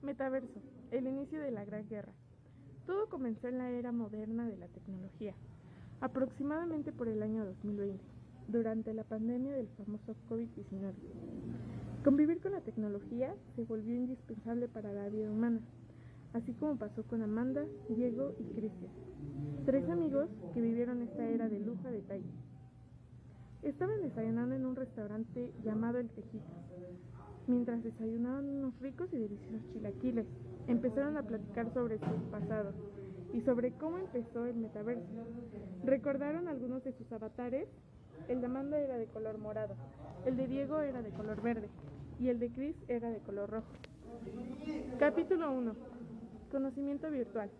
Metaverso, el inicio de la Gran Guerra. Todo comenzó en la era moderna de la tecnología, aproximadamente por el año 2020, durante la pandemia del famoso COVID-19. Convivir con la tecnología se volvió indispensable para la vida humana, así como pasó con Amanda, Diego y Cristian, tres amigos que vivieron esta era de lujo a detalle. Estaban desayunando en un restaurante llamado El Tejito, Mientras desayunaban unos ricos y deliciosos chilaquiles, empezaron a platicar sobre su pasado y sobre cómo empezó el metaverso. Recordaron algunos de sus avatares. El de Amanda era de color morado, el de Diego era de color verde y el de Chris era de color rojo. Capítulo 1. Conocimiento virtual.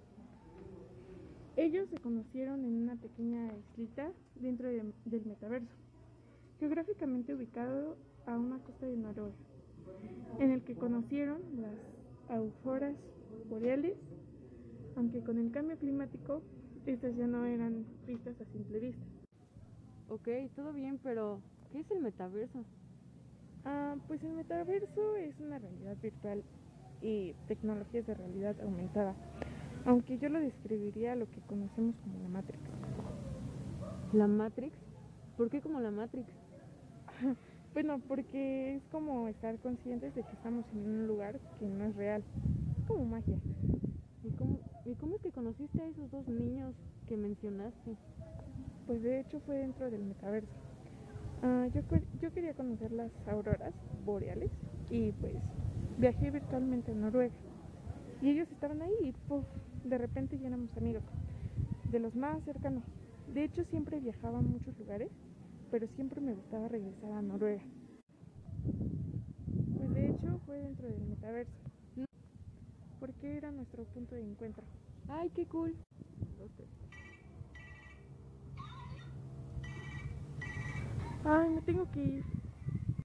Ellos se conocieron en una pequeña islita dentro de, del metaverso, geográficamente ubicado a una costa de Noruega en el que conocieron las auroras boreales, aunque con el cambio climático estas ya no eran vistas a simple vista. Ok, todo bien, pero ¿qué es el metaverso? Ah, pues el metaverso es una realidad virtual y tecnologías de realidad aumentada, aunque yo lo describiría lo que conocemos como la Matrix. ¿La Matrix? ¿Por qué como la Matrix? Bueno, porque es como estar conscientes de que estamos en un lugar que no es real. Es como magia. ¿Y cómo, ¿Y cómo es que conociste a esos dos niños que mencionaste? Pues de hecho fue dentro del metaverso. Uh, yo, yo quería conocer las auroras boreales y pues viajé virtualmente a Noruega. Y ellos estaban ahí y puff, de repente ya éramos amigos, de los más cercanos. De hecho siempre viajaba a muchos lugares pero siempre me gustaba regresar a Noruega. Pues de hecho fue dentro del metaverso, porque era nuestro punto de encuentro. ¡Ay, qué cool! Ay, me tengo que ir.